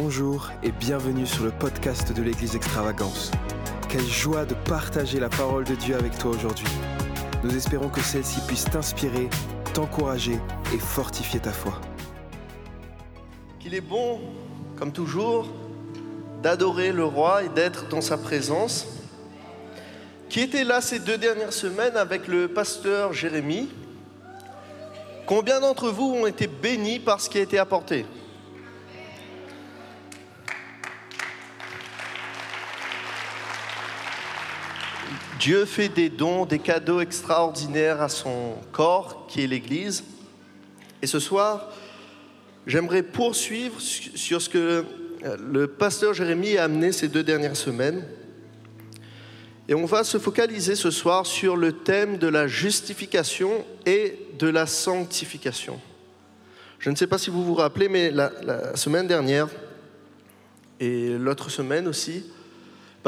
Bonjour et bienvenue sur le podcast de l'Église Extravagance. Quelle joie de partager la parole de Dieu avec toi aujourd'hui. Nous espérons que celle-ci puisse t'inspirer, t'encourager et fortifier ta foi. Qu'il est bon, comme toujours, d'adorer le roi et d'être dans sa présence. Qui était là ces deux dernières semaines avec le pasteur Jérémie? Combien d'entre vous ont été bénis par ce qui a été apporté? Dieu fait des dons, des cadeaux extraordinaires à son corps, qui est l'Église. Et ce soir, j'aimerais poursuivre sur ce que euh, le pasteur Jérémie a amené ces deux dernières semaines. Et on va se focaliser ce soir sur le thème de la justification et de la sanctification. Je ne sais pas si vous vous rappelez, mais la, la semaine dernière et l'autre semaine aussi,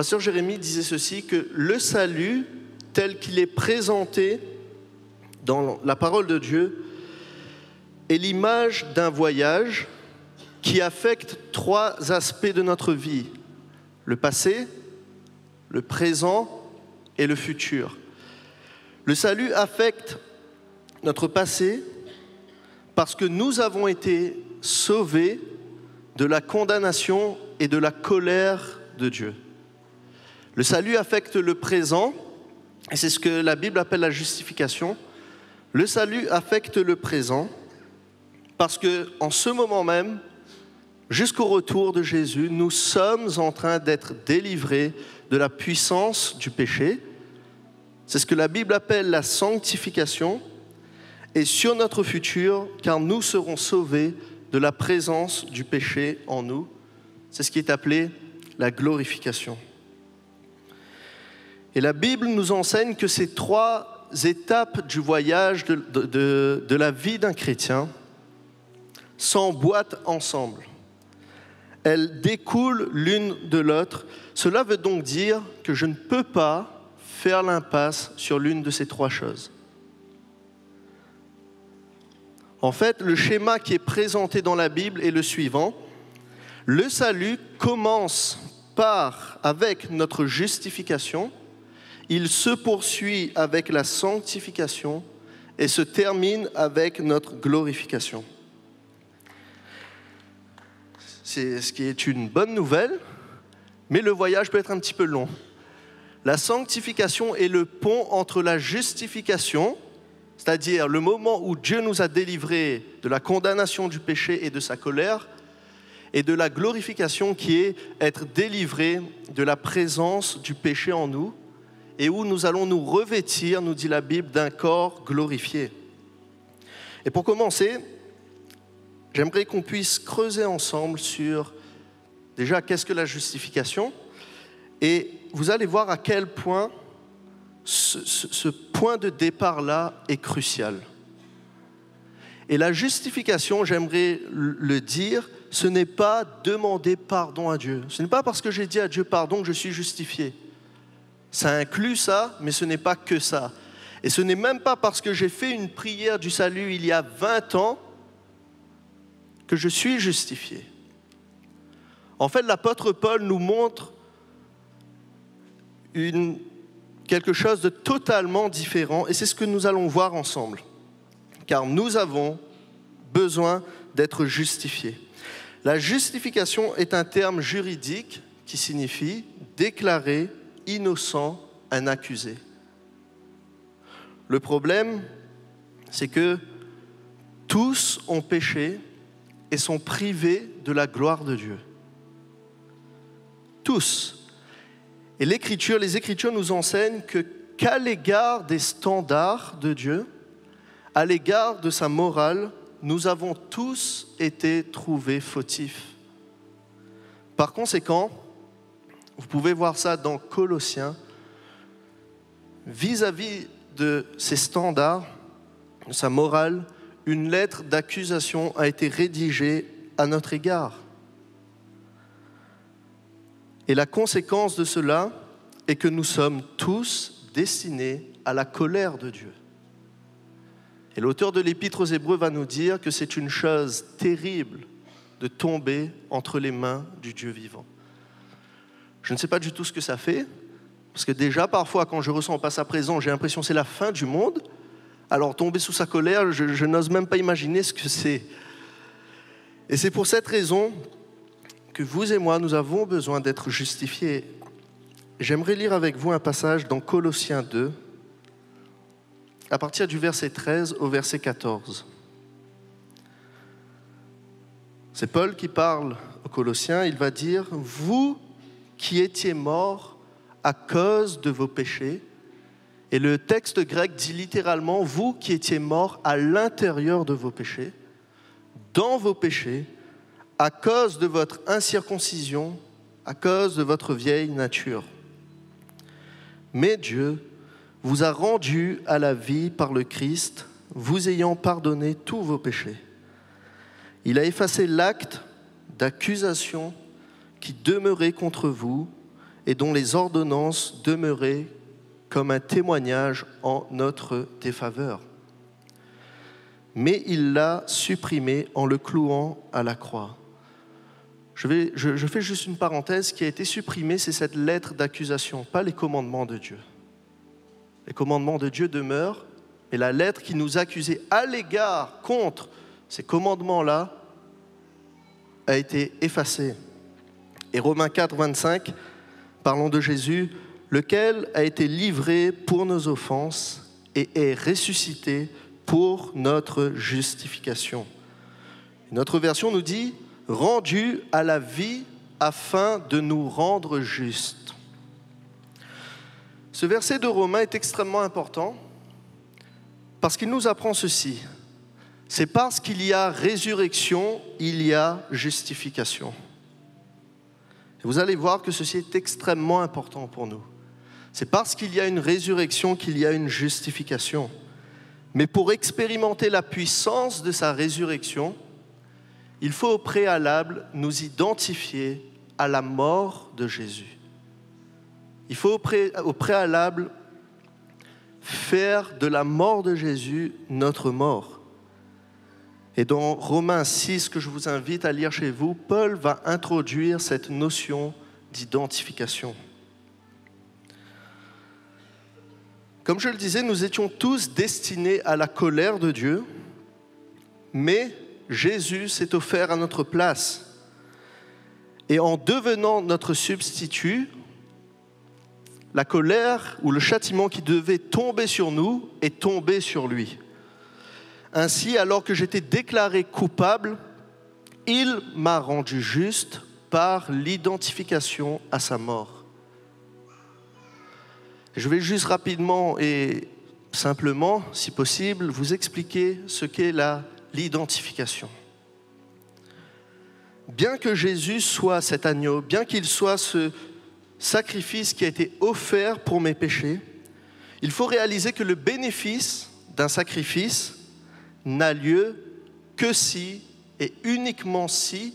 Pasteur Jérémie disait ceci, que le salut tel qu'il est présenté dans la parole de Dieu est l'image d'un voyage qui affecte trois aspects de notre vie, le passé, le présent et le futur. Le salut affecte notre passé parce que nous avons été sauvés de la condamnation et de la colère de Dieu. Le salut affecte le présent, et c'est ce que la Bible appelle la justification. Le salut affecte le présent parce que en ce moment même, jusqu'au retour de Jésus, nous sommes en train d'être délivrés de la puissance du péché. C'est ce que la Bible appelle la sanctification. Et sur notre futur, car nous serons sauvés de la présence du péché en nous. C'est ce qui est appelé la glorification. Et la Bible nous enseigne que ces trois étapes du voyage de, la vie d'un chrétien s'emboîtent ensemble. Elles découlent l'une de l'autre. Cela veut donc dire que je ne peux pas faire l'impasse sur l'une de ces trois choses. En fait, le schéma qui est présenté dans la Bible est le suivant. Le salut commence par, avec notre justification, il se poursuit avec la sanctification et se termine avec notre glorification. C'est ce qui est une bonne nouvelle, mais le voyage peut être un petit peu long. La sanctification est le pont entre la justification, c'est-à-dire le moment où Dieu nous a délivrés de la condamnation du péché et de sa colère, et de la glorification qui est être délivré de la présence du péché en nous et où nous allons nous revêtir, nous dit la Bible, d'un corps glorifié. Et pour commencer, j'aimerais qu'on puisse creuser ensemble sur déjà qu'est-ce que la justification et vous allez voir à quel point ce, point de départ-là est crucial. Et la justification, j'aimerais le dire, ce n'est pas demander pardon à Dieu. Ce n'est pas parce que j'ai dit à Dieu pardon que je suis justifié. Ça inclut ça, mais ce n'est pas que ça. Et ce n'est même pas parce que j'ai fait une prière du salut il y a 20 ans que je suis justifié. En fait, l'apôtre Paul nous montre quelque chose de totalement différent, et c'est ce que nous allons voir ensemble. Car nous avons besoin d'être justifiés. La justification est un terme juridique qui signifie déclarer innocent un accusé. Le problème, c'est que tous ont péché et sont privés de la gloire de Dieu. Tous. Et l'Écriture, les Écritures nous enseignent que qu'à l'égard des standards de Dieu, à l'égard de sa morale, nous avons tous été trouvés fautifs. Par conséquent, vous pouvez voir ça dans Colossiens. Vis-à-vis de ses standards, de sa morale, une lettre d'accusation a été rédigée à notre égard. Et la conséquence de cela est que nous sommes tous destinés à la colère de Dieu. Et l'auteur de l'Épître aux Hébreux va nous dire que c'est une chose terrible de tomber entre les mains du Dieu vivant. Je ne sais pas du tout ce que ça fait, parce que déjà parfois quand je ressens pas sa présence, j'ai l'impression que c'est la fin du monde. Alors tomber sous sa colère, je, je n'ose même pas imaginer ce que c'est. Et c'est pour cette raison que vous et moi, nous avons besoin d'être justifiés. J'aimerais lire avec vous un passage dans Colossiens 2, à partir du verset 13 au verset 14. C'est Paul qui parle aux Colossiens, il va dire, vous qui étiez morts à cause de vos péchés, et le texte grec dit littéralement, vous qui étiez morts à l'intérieur de vos péchés, dans vos péchés, à cause de votre incirconcision, à cause de votre vieille nature. Mais Dieu vous a rendu à la vie par le Christ, vous ayant pardonné tous vos péchés. Il a effacé l'acte d'accusation qui demeurait contre vous et dont les ordonnances demeuraient comme un témoignage en notre défaveur. Mais il l'a supprimé en le clouant à la croix. Je, vais, je, fais juste une parenthèse, ce qui a été supprimé, c'est cette lettre d'accusation, pas les commandements de Dieu. Les commandements de Dieu demeurent, mais la lettre qui nous accusait à l'égard contre ces commandements-là a été effacée. Et Romains 4, 25, parlons de Jésus, lequel a été livré pour nos offenses et est ressuscité pour notre justification. Notre version nous dit rendu à la vie afin de nous rendre justes. Ce verset de Romains est extrêmement important parce qu'il nous apprend ceci. C'est parce qu'il y a résurrection, il y a justification. Vous allez voir que ceci est extrêmement important pour nous. C'est parce qu'il y a une résurrection qu'il y a une justification. Mais pour expérimenter la puissance de sa résurrection, il faut au préalable nous identifier à la mort de Jésus. Il faut au préalable faire de la mort de Jésus notre mort. Et dans Romains 6, que je vous invite à lire chez vous, Paul va introduire cette notion d'identification. Comme je le disais, nous étions tous destinés à la colère de Dieu, mais Jésus s'est offert à notre place. Et en devenant notre substitut, la colère ou le châtiment qui devait tomber sur nous est tombé sur lui. Ainsi, alors que j'étais déclaré coupable, il m'a rendu juste par l'identification à sa mort. Je vais juste rapidement et simplement, si possible, vous expliquer ce qu'est l'identification. Bien que Jésus soit cet agneau, bien qu'il soit ce, sacrifice qui a été offert pour mes péchés, il faut réaliser que le bénéfice d'un sacrifice n'a lieu que si et uniquement si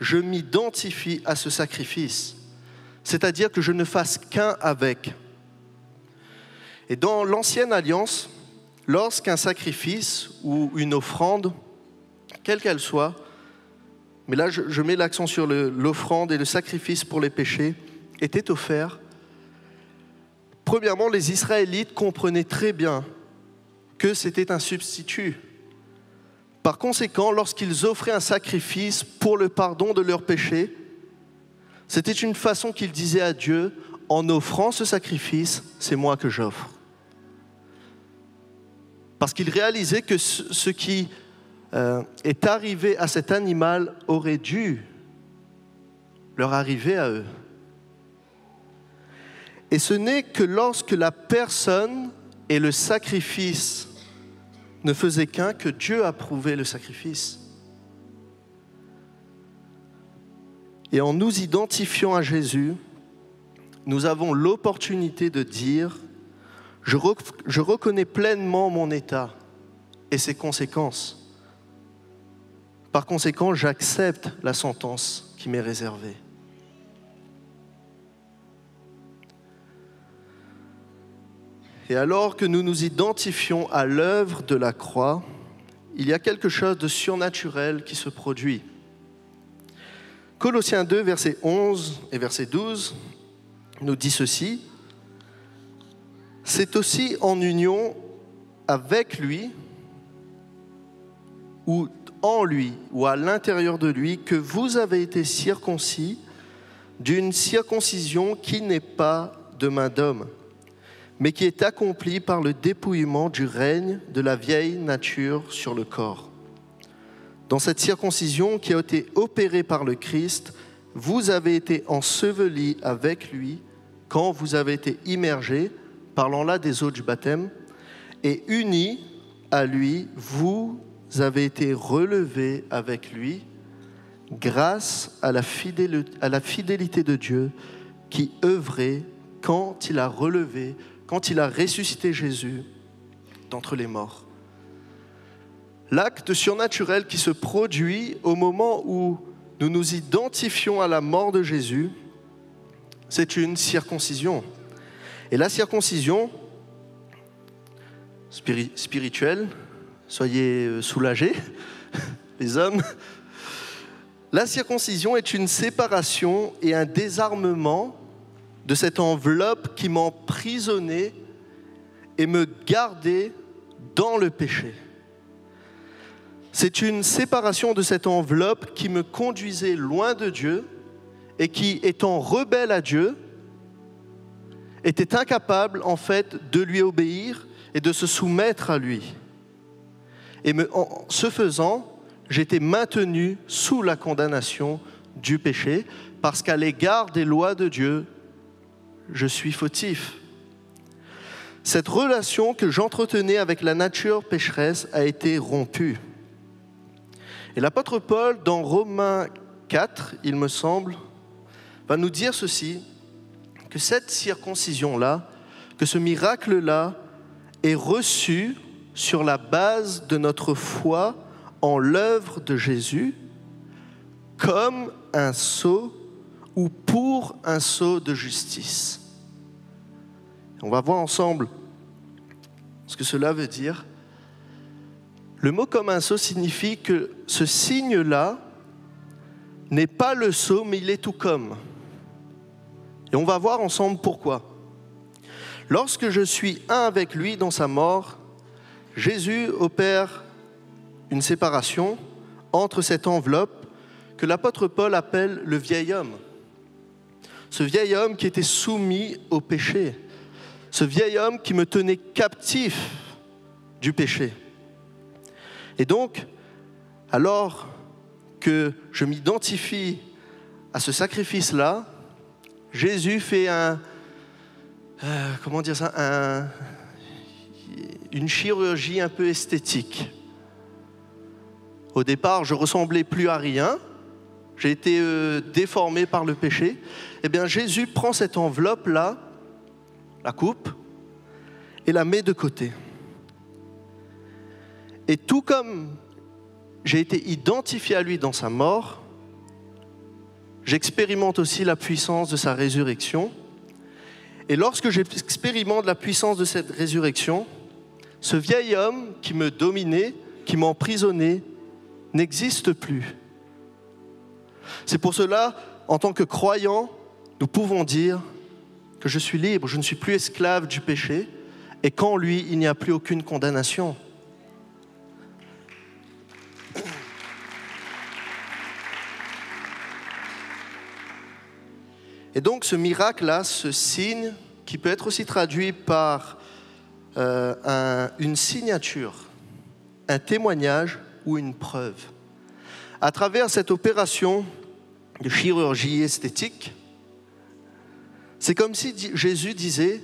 je m'identifie à ce sacrifice, c'est-à-dire que je ne fasse qu'un avec. Et dans l'ancienne alliance, lorsqu'un sacrifice ou une offrande, quelle qu'elle soit, mais là je, mets l'accent sur l'offrande et le sacrifice pour les péchés, était offert, premièrement, les Israélites comprenaient très bien que c'était un substitut. Par conséquent, lorsqu'ils offraient un sacrifice pour le pardon de leurs péchés, c'était une façon qu'ils disaient à Dieu, en offrant ce sacrifice, c'est moi que j'offre. Parce qu'ils réalisaient que ce qui euh, est arrivé à cet animal aurait dû leur arriver à eux. Et ce n'est que lorsque la personne et le sacrifice ne faisaient qu'un que Dieu approuvait le sacrifice. Et en nous identifiant à Jésus, nous avons l'opportunité de dire, je, je, reconnais pleinement mon état et ses conséquences. Par conséquent, j'accepte la sentence qui m'est réservée. Et alors que nous nous identifions à l'œuvre de la croix, il y a quelque chose de surnaturel qui se produit. Colossiens 2, verset 11 et verset 12 nous dit ceci. C'est aussi en union avec lui, ou en lui, ou à l'intérieur de lui, que vous avez été circoncis d'une circoncision qui n'est pas de main d'homme, mais qui est accomplie par le dépouillement du règne de la vieille nature sur le corps. Dans cette circoncision qui a été opérée par le Christ, vous avez été ensevelis avec lui quand vous avez été immergés, parlant là des eaux du baptême, et unis à lui, vous avez été relevés avec lui grâce à la, fidélité, de Dieu qui œuvrait quand il a relevé, quand il a ressuscité Jésus d'entre les morts. L'acte surnaturel qui se produit au moment où nous nous identifions à la mort de Jésus, c'est une circoncision. Et la circoncision spirituelle, soyez euh, soulagés, les hommes, la circoncision est une séparation et un désarmement de cette enveloppe qui m'emprisonnait et me gardait dans le péché. C'est une séparation de cette enveloppe qui me conduisait loin de Dieu et qui, étant rebelle à Dieu, était incapable en fait de lui obéir et de se soumettre à lui. Et en ce faisant, j'étais maintenu sous la condamnation du péché, parce qu'à l'égard des lois de Dieu, je suis fautif. Cette relation que j'entretenais avec la nature pécheresse a été rompue. Et l'apôtre Paul, dans Romains 4, il me semble, va nous dire ceci, que cette circoncision-là, que ce miracle-là est reçu sur la base de notre foi en l'œuvre de Jésus comme un sceau ou pour un sceau de justice. On va voir ensemble ce que cela veut dire. Le mot comme un sceau signifie que ce signe-là n'est pas le sceau, mais il est tout comme. Et on va voir ensemble pourquoi. Lorsque je suis un avec lui dans sa mort, Jésus opère une séparation entre cette enveloppe que l'apôtre Paul appelle le vieil homme. Ce vieil homme qui était soumis au péché. Ce vieil homme qui me tenait captif du péché. Et donc, alors que je m'identifie à ce sacrifice-là, Jésus fait un, euh, une chirurgie un peu esthétique. Au départ, je ressemblais plus à rien. J'ai été euh, déformé par le péché. Eh bien, Jésus prend cette enveloppe-là, la coupe, et la met de côté. Et tout comme j'ai été identifié à lui dans sa mort, j'expérimente aussi la puissance de sa résurrection. Et lorsque j'expérimente la puissance de cette résurrection, ce vieil homme qui me dominait, qui m'emprisonnait, n'existe plus. C'est pour cela, en tant que croyant, nous pouvons dire que je suis libre, je ne suis plus esclave du péché, et qu'en lui, il n'y a plus aucune condamnation. Et donc ce miracle-là, ce signe, qui peut être aussi traduit par euh, une signature, un témoignage, ou une preuve. À travers cette opération de chirurgie esthétique, c'est comme si Jésus disait,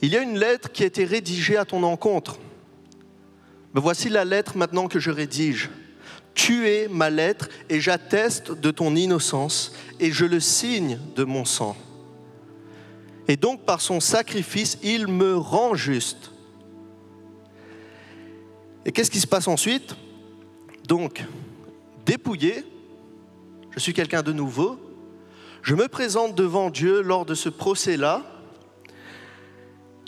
il y a une lettre qui a été rédigée à ton encontre. Mais voici la lettre maintenant que je rédige. Tu es ma lettre et j'atteste de ton innocence et je le signe de mon sang. Et donc par son sacrifice, il me rend juste. Et qu'est-ce qui se passe ensuite? Donc, dépouillé, je suis quelqu'un de nouveau, je me présente devant Dieu lors de ce procès-là.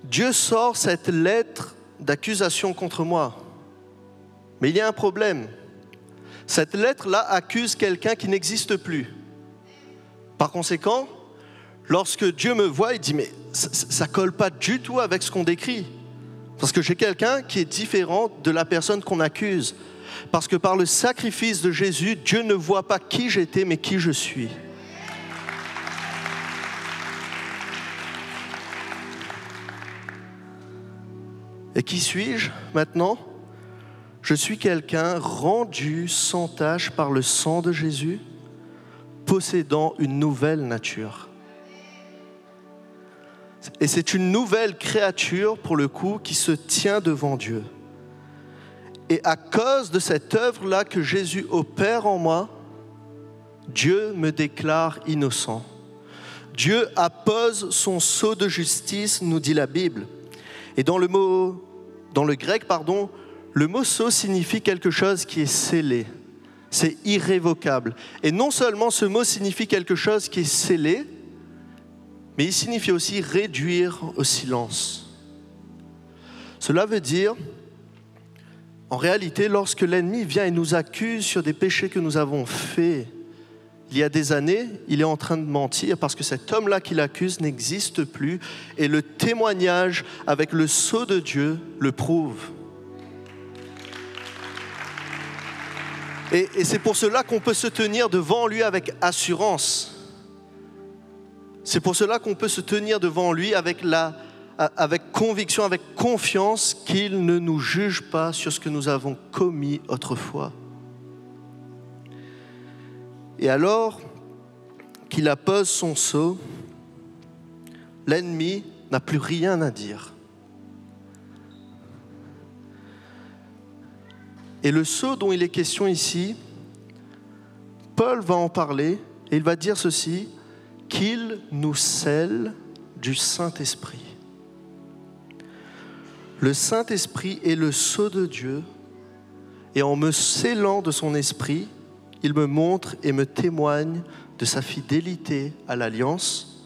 Dieu sort cette lettre d'accusation contre moi. Mais il y a un problème. Cette lettre-là accuse quelqu'un qui n'existe plus. Par conséquent, lorsque Dieu me voit, il dit, mais ça ne colle pas du tout avec ce qu'on décrit. Parce que j'ai quelqu'un qui est différent de la personne qu'on accuse. Parce que par le sacrifice de Jésus, Dieu ne voit pas qui j'étais, mais qui je suis. Et qui suis-je maintenant? Je suis quelqu'un rendu sans tâche par le sang de Jésus, possédant une nouvelle nature. Et c'est une nouvelle créature, pour le coup, qui se tient devant Dieu. Et à cause de cette œuvre-là que Jésus opère en moi, Dieu me déclare innocent. Dieu appose son sceau de justice, nous dit la Bible. Et dans le mot, dans le grec, pardon, le mot sceau signifie quelque chose qui est scellé. C'est irrévocable. Et non seulement ce mot signifie quelque chose qui est scellé, mais il signifie aussi réduire au silence. Cela veut dire, en réalité, lorsque l'ennemi vient et nous accuse sur des péchés que nous avons faits il y a des années, il est en train de mentir parce que cet homme-là qui l'accuse n'existe plus et le témoignage avec le sceau de Dieu le prouve. Et, et c'est pour cela qu'on peut se tenir devant lui avec assurance c'est pour cela qu'on peut se tenir devant lui avec, conviction, avec confiance qu'il ne nous juge pas sur ce que nous avons commis autrefois. Et alors qu'il appose son sceau, l'ennemi n'a plus rien à dire. Et le sceau dont il est question ici, Paul va en parler et il va dire ceci, qu'il nous scelle du Saint-Esprit. Le Saint-Esprit est le sceau de Dieu, et en me scellant de son esprit, il me montre et me témoigne de sa fidélité à l'alliance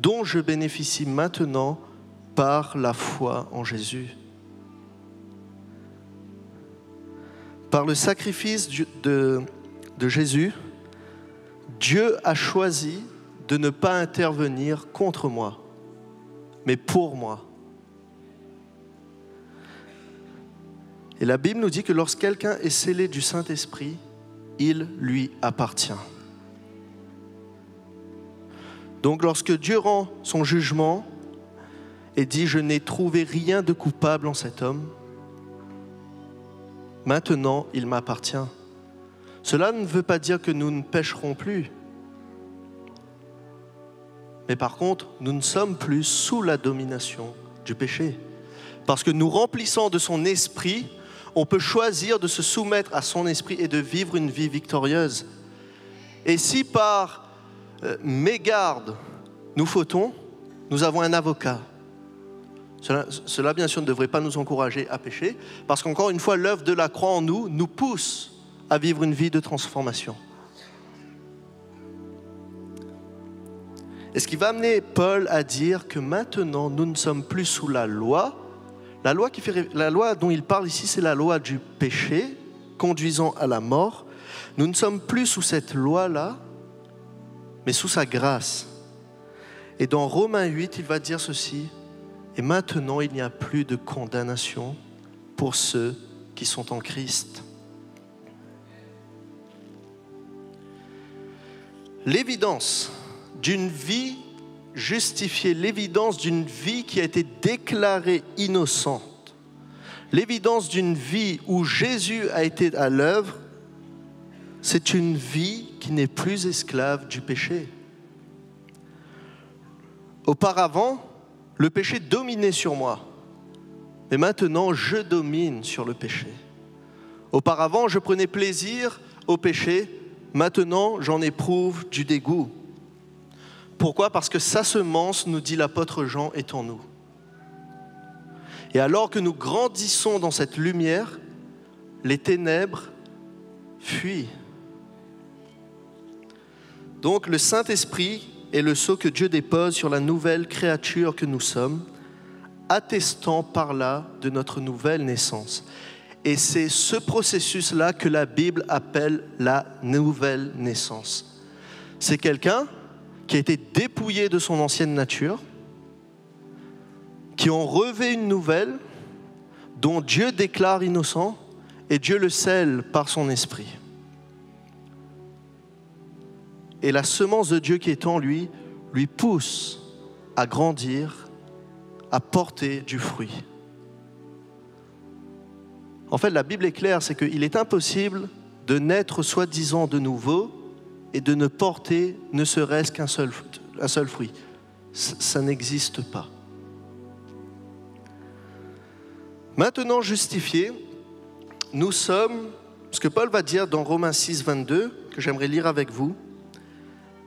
dont je bénéficie maintenant par la foi en Jésus. Par le sacrifice de, de Jésus, Dieu a choisi de ne pas intervenir contre moi, mais pour moi. Et la Bible nous dit que lorsque quelqu'un est scellé du Saint-Esprit, il lui appartient. Donc lorsque Dieu rend son jugement et dit je n'ai trouvé rien de coupable en cet homme, maintenant il m'appartient. Cela ne veut pas dire que nous ne pécherons plus. Mais par contre, nous ne sommes plus sous la domination du péché. Parce que nous remplissant de son esprit, on peut choisir de se soumettre à son esprit et de vivre une vie victorieuse. Et si par euh, mégarde nous fautons, nous avons un avocat. Cela, cela, bien sûr, ne devrait pas nous encourager à pécher, parce qu'encore une fois, l'œuvre de la croix en nous nous pousse à vivre une vie de transformation. Et ce qui va amener Paul à dire que maintenant nous ne sommes plus sous la loi. La loi, qui fait, la loi dont il parle ici, c'est la loi du péché conduisant à la mort. Nous ne sommes plus sous cette loi-là, mais sous sa grâce. Et dans Romains 8, il va dire ceci, et maintenant il n'y a plus de condamnation pour ceux qui sont en Christ. L'évidence d'une vie justifiée, l'évidence d'une vie qui a été déclarée innocente, l'évidence d'une vie où Jésus a été à l'œuvre, c'est une vie qui n'est plus esclave du péché. Auparavant, le péché dominait sur moi, mais maintenant je domine sur le péché. Auparavant, je prenais plaisir au péché, maintenant j'en éprouve du dégoût. Pourquoi? Parce que sa semence, nous dit l'apôtre Jean, est en nous. Et alors que nous grandissons dans cette lumière, les ténèbres fuient. Donc le Saint-Esprit est le sceau que Dieu dépose sur la nouvelle créature que nous sommes, attestant par là de notre nouvelle naissance. Et c'est ce processus-là que la Bible appelle la nouvelle naissance. C'est quelqu'un qui a été dépouillé de son ancienne nature, qui ont relevé une nouvelle dont Dieu déclare innocent et Dieu le scelle par son esprit. Et la semence de Dieu qui est en lui lui pousse à grandir, à porter du fruit. En fait, la Bible est claire, c'est qu'il est impossible de naître soi-disant de nouveau et de ne porter ne serait-ce qu'un seul, fruit. Ça n'existe pas. Maintenant justifiés, nous sommes, ce que Paul va dire dans Romains 6, 22, que j'aimerais lire avec vous,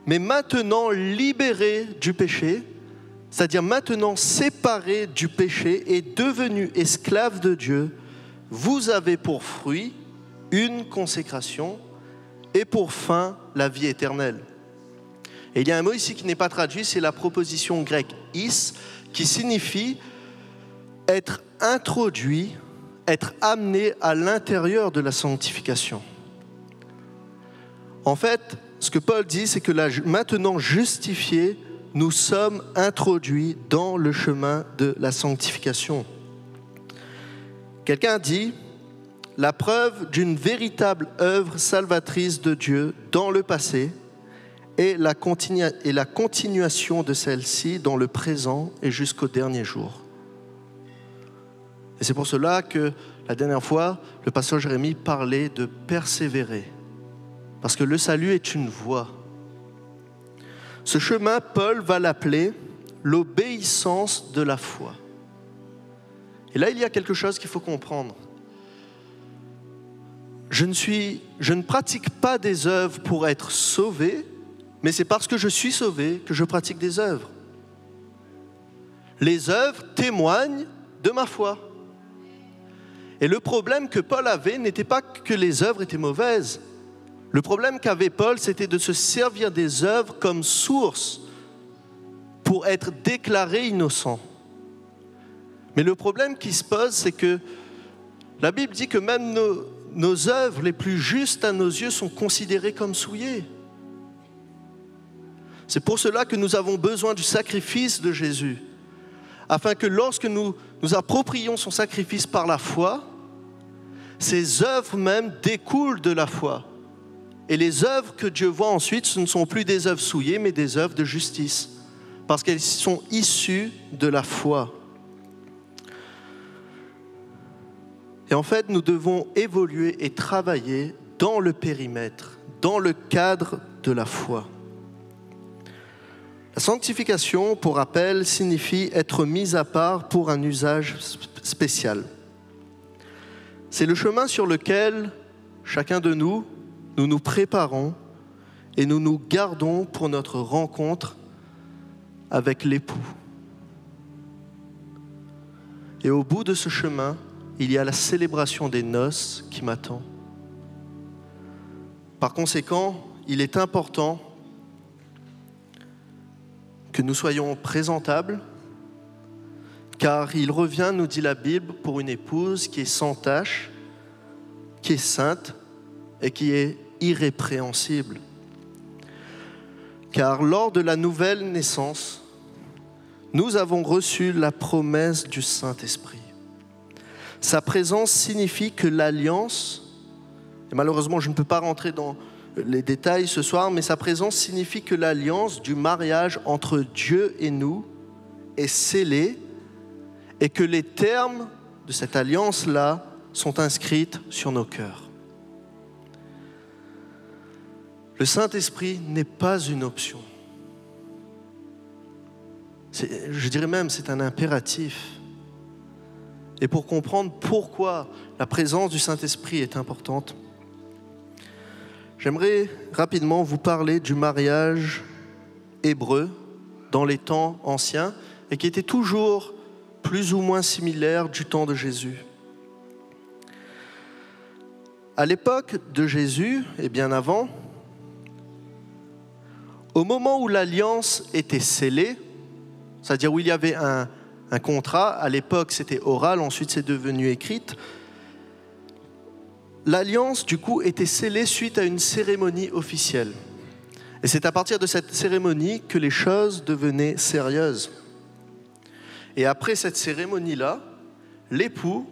mais maintenant libérés du péché, c'est-à-dire maintenant séparés du péché et devenus esclaves de Dieu, vous avez pour fruit une consécration et pour fin la vie éternelle. Et il y a un mot ici qui n'est pas traduit, c'est la proposition grecque is, qui signifie être introduit, être amené à l'intérieur de la sanctification. En fait, ce que Paul dit, c'est que maintenant justifiés, nous sommes introduits dans le chemin de la sanctification. Quelqu'un dit, la preuve d'une véritable œuvre salvatrice de Dieu dans le passé et la, continuation de celle-ci dans le présent et jusqu'au dernier jour. Et c'est pour cela que la dernière fois, le pasteur Jérémie parlait de persévérer. Parce que le salut est une voie. Ce chemin, Paul va l'appeler l'obéissance de la foi. Et là, il y a quelque chose qu'il faut comprendre. Je ne, pratique pas des œuvres pour être sauvé, mais c'est parce que je suis sauvé que je pratique des œuvres. Les œuvres témoignent de ma foi. Et le problème que Paul avait n'était pas que les œuvres étaient mauvaises. Le problème qu'avait Paul, c'était de se servir des œuvres comme source pour être déclaré innocent. Mais le problème qui se pose, c'est que la Bible dit que même nos, nos œuvres les plus justes à nos yeux sont considérées comme souillées. C'est pour cela que nous avons besoin du sacrifice de Jésus, afin que lorsque nous nous approprions son sacrifice par la foi, ces œuvres même découlent de la foi. Et les œuvres que Dieu voit ensuite, ce ne sont plus des œuvres souillées, mais des œuvres de justice, parce qu'elles sont issues de la foi. Et en fait, nous devons évoluer et travailler dans le périmètre, dans le cadre de la foi. La sanctification, pour rappel, signifie être mise à part pour un usage spécial. C'est le chemin sur lequel chacun de nous, nous nous préparons et nous nous gardons pour notre rencontre avec l'époux. Et au bout de ce chemin, il y a la célébration des noces qui m'attend. Par conséquent, il est important que nous soyons présentables, car il revient, nous dit la Bible, pour une épouse qui est sans tache, qui est sainte et qui est irrépréhensible. Car lors de la nouvelle naissance, nous avons reçu la promesse du Saint-Esprit. Sa présence signifie que l'alliance, et malheureusement je ne peux pas rentrer dans les détails ce soir, mais sa présence signifie que l'alliance du mariage entre Dieu et nous est scellée et que les termes de cette alliance-là sont inscrits sur nos cœurs. Le Saint-Esprit n'est pas une option. Je dirais même c'est un impératif et pour comprendre pourquoi la présence du Saint-Esprit est importante, j'aimerais rapidement vous parler du mariage hébreu dans les temps anciens et qui était toujours plus ou moins similaire du temps de Jésus. À l'époque de Jésus, et bien avant, au moment où l'alliance était scellée, c'est-à-dire où il y avait un, un contrat. À l'époque, c'était oral, ensuite c'est devenu écrite. L'alliance, du coup, était scellée suite à une cérémonie officielle. Et c'est à partir de cette cérémonie que les choses devenaient sérieuses. Et après cette cérémonie-là, l'époux,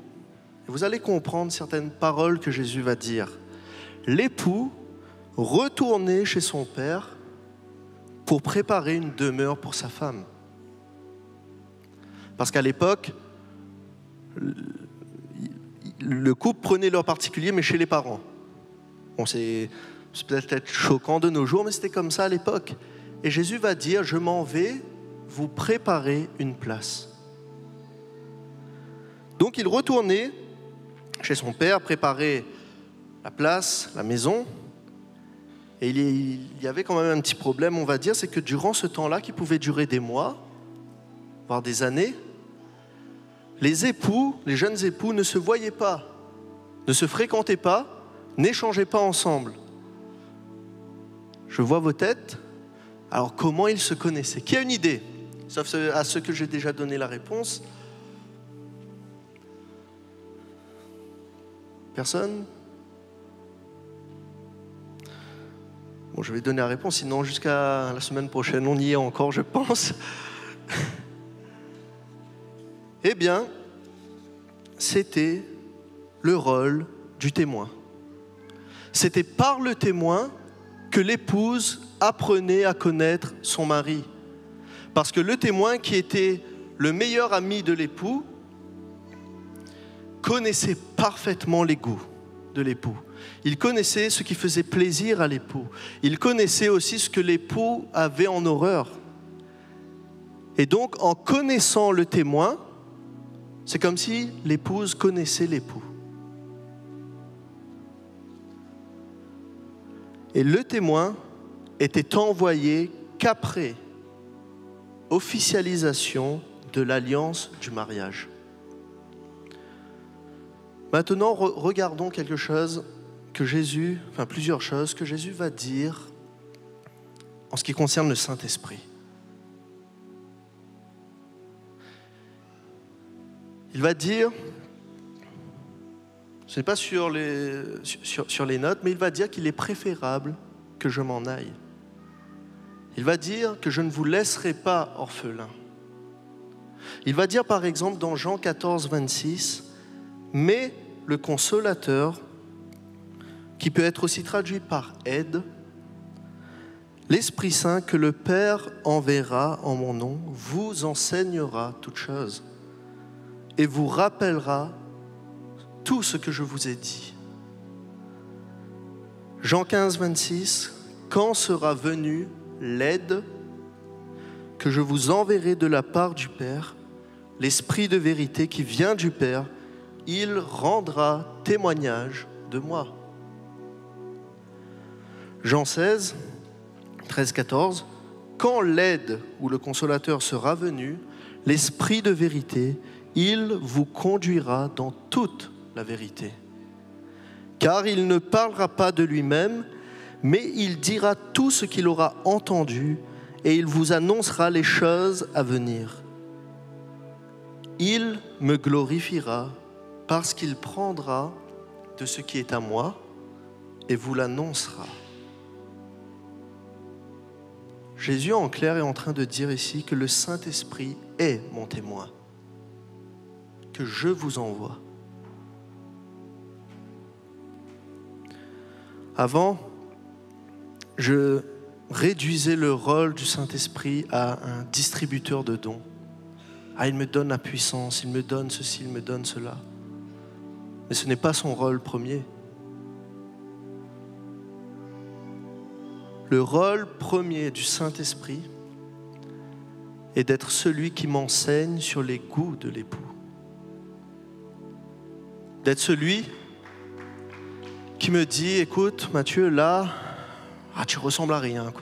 vous allez comprendre certaines paroles que Jésus va dire, l'époux retournait chez son père pour préparer une demeure pour sa femme. Parce qu'à l'époque, le couple prenait leur particulier, mais chez les parents. Bon, c'est peut-être choquant de nos jours, mais c'était comme ça à l'époque. Et Jésus va dire, je m'en vais vous préparer une place. Donc il retournait chez son père, préparer la place, la maison. Et il y avait quand même un petit problème, on va dire, c'est que durant ce temps-là, qui pouvait durer des mois, voire des années, les époux, les jeunes époux ne se voyaient pas, ne se fréquentaient pas, n'échangeaient pas ensemble. Je vois vos têtes. Alors comment ils se connaissaient? Qui a une idée? Sauf à ceux que j'ai déjà donné la réponse. Personne? Bon, je vais donner la réponse, sinon jusqu'à la semaine prochaine, on y est encore, je pense. Eh bien, c'était le rôle du témoin. C'était par le témoin que l'épouse apprenait à connaître son mari. Parce que le témoin, qui était le meilleur ami de l'époux, connaissait parfaitement les goûts de l'époux. Il connaissait ce qui faisait plaisir à l'époux. Il connaissait aussi ce que l'époux avait en horreur. Et donc, en connaissant le témoin, c'est comme si l'épouse connaissait l'époux. Et le témoin était envoyé qu'après officialisation de l'alliance du mariage. Maintenant, regardons quelque chose que Jésus, enfin plusieurs choses que Jésus va dire en ce qui concerne le Saint-Esprit. Il va dire, ce n'est pas sur les, sur, les notes, mais il va dire qu'il est préférable que je m'en aille. Il va dire que je ne vous laisserai pas orphelin. Il va dire par exemple dans Jean 14, 26, mais le consolateur, qui peut être aussi traduit par aide, l'Esprit Saint que le Père enverra en mon nom, vous enseignera toutes choses et vous rappellera tout ce que je vous ai dit. Jean 15, 26, quand sera venue l'aide que je vous enverrai de la part du Père, l'Esprit de vérité qui vient du Père, il rendra témoignage de moi. Jean 16, 13, 14, quand l'aide ou le consolateur sera venu, l'Esprit de vérité, il vous conduira dans toute la vérité. Car il ne parlera pas de lui-même, mais il dira tout ce qu'il aura entendu et il vous annoncera les choses à venir. Il me glorifiera parce qu'il prendra de ce qui est à moi et vous l'annoncera. Jésus en clair est en train de dire ici que le Saint-Esprit est mon témoin que je vous envoie. Avant, je réduisais le rôle du Saint-Esprit à un distributeur de dons. Ah, il me donne la puissance, il me donne ceci, il me donne cela. Mais ce n'est pas son rôle premier. Le rôle premier du Saint-Esprit est d'être celui qui m'enseigne sur les goûts de l'époux d'être celui qui me dit, écoute Mathieu, là, ah, tu ressembles à rien.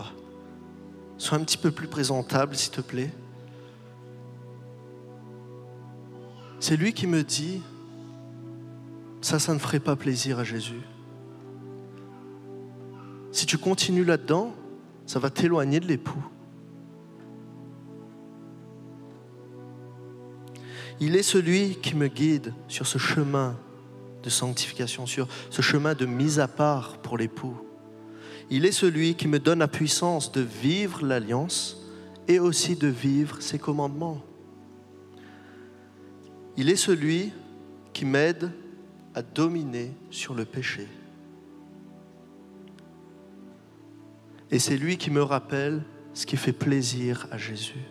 Sois un petit peu plus présentable, s'il te plaît. C'est lui qui me dit, ça, ça ne ferait pas plaisir à Jésus. Si tu continues là-dedans, ça va t'éloigner de l'époux. Il est celui qui me guide sur ce chemin de sanctification, sur ce chemin de mise à part pour l'époux. Il est celui qui me donne la puissance de vivre l'alliance et aussi de vivre ses commandements. Il est celui qui m'aide à dominer sur le péché. Et c'est lui qui me rappelle ce qui fait plaisir à Jésus.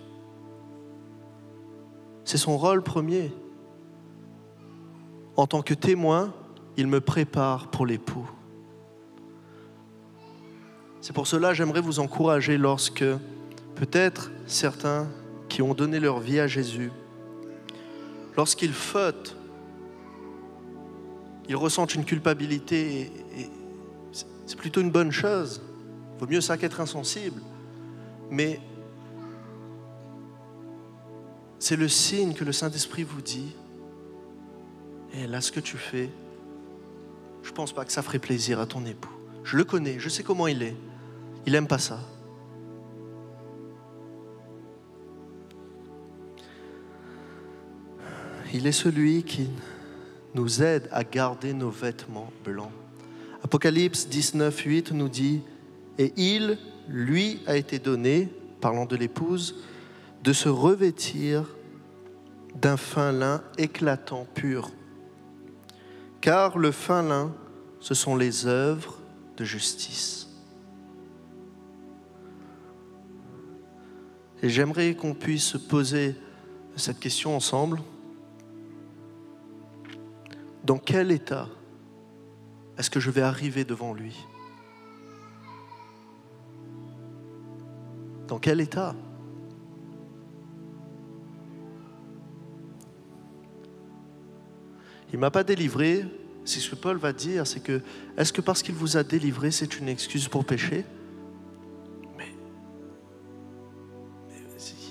C'est son rôle premier. En tant que témoin, il me prépare pour l'époux. C'est pour cela que j'aimerais vous encourager lorsque peut-être certains qui ont donné leur vie à Jésus, lorsqu'ils fautent, ils ressentent une culpabilité et, c'est plutôt une bonne chose. Vaut mieux ça qu'être insensible. Mais c'est le signe que le Saint-Esprit vous dit, et là ce que tu fais, je ne pense pas que ça ferait plaisir à ton époux. Je le connais, je sais comment il est. Il n'aime pas ça. Il est celui qui nous aide à garder nos vêtements blancs. Apocalypse 19, 8 nous dit, et il, lui, a été donné, parlant de l'épouse, de se revêtir d'un fin lin éclatant, pur. Car le fin lin, ce sont les œuvres de justice. Et j'aimerais qu'on puisse poser cette question ensemble. Dans quel état est-ce que je vais arriver devant lui? Dans quel état Il ne m'a pas délivré. C'est ce que Paul va dire, c'est que est-ce que parce qu'il vous a délivré, c'est une excuse pour pécher? Mais,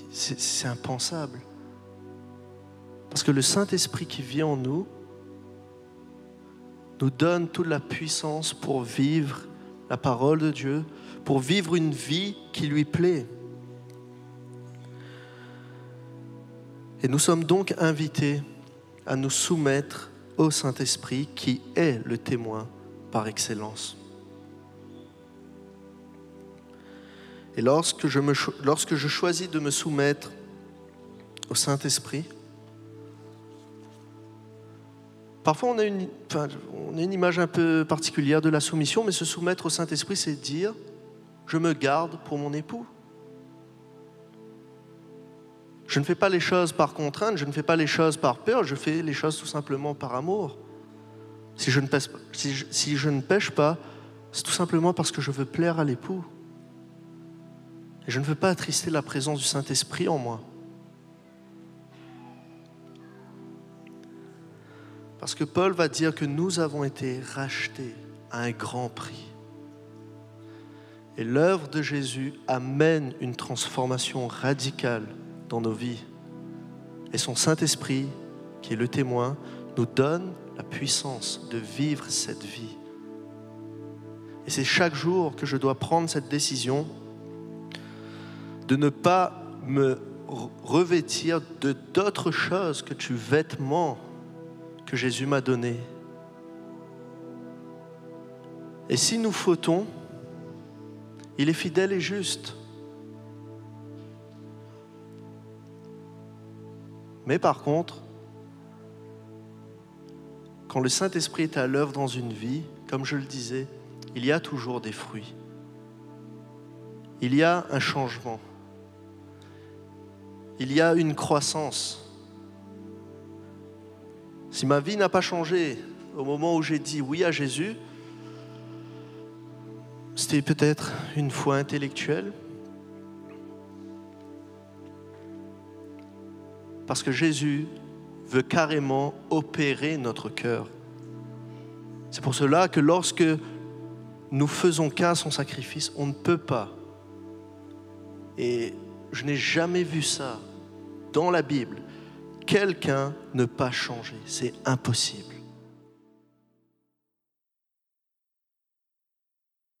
c'est impensable. Parce que le Saint-Esprit qui vit en nous nous donne toute la puissance pour vivre la parole de Dieu, pour vivre une vie qui lui plaît. Et nous sommes donc invités à nous soumettre au Saint-Esprit qui est le témoin par excellence. Et lorsque je, lorsque je choisis de me soumettre au Saint-Esprit, parfois on a, une, on a une image un peu particulière de la soumission, mais se soumettre au Saint-Esprit, c'est dire, je me garde pour mon époux. Je ne fais pas les choses par contrainte, je ne fais pas les choses par peur, je fais les choses tout simplement par amour. Si je ne pêche, pas, c'est tout simplement parce que je veux plaire à l'époux. Et je ne veux pas attrister la présence du Saint-Esprit en moi. Parce que Paul va dire que nous avons été rachetés à un grand prix. Et l'œuvre de Jésus amène une transformation radicale dans nos vies. Et son Saint-Esprit, qui est le témoin, nous donne la puissance de vivre cette vie. Et c'est chaque jour que je dois prendre cette décision de ne pas me revêtir de d'autres choses que du vêtement que Jésus m'a donné. Et si nous fautons, il est fidèle et juste Mais par contre, quand le Saint-Esprit est à l'œuvre dans une vie, comme je le disais, il y a toujours des fruits. Il y a un changement. Il y a une croissance. Si ma vie n'a pas changé au moment où j'ai dit oui à Jésus, c'était peut-être une foi intellectuelle, Parce que Jésus veut carrément opérer notre cœur. C'est pour cela que lorsque nous faisons cas à son sacrifice, on ne peut pas. Et je n'ai jamais vu ça dans la Bible. Quelqu'un ne pas changer. C'est impossible.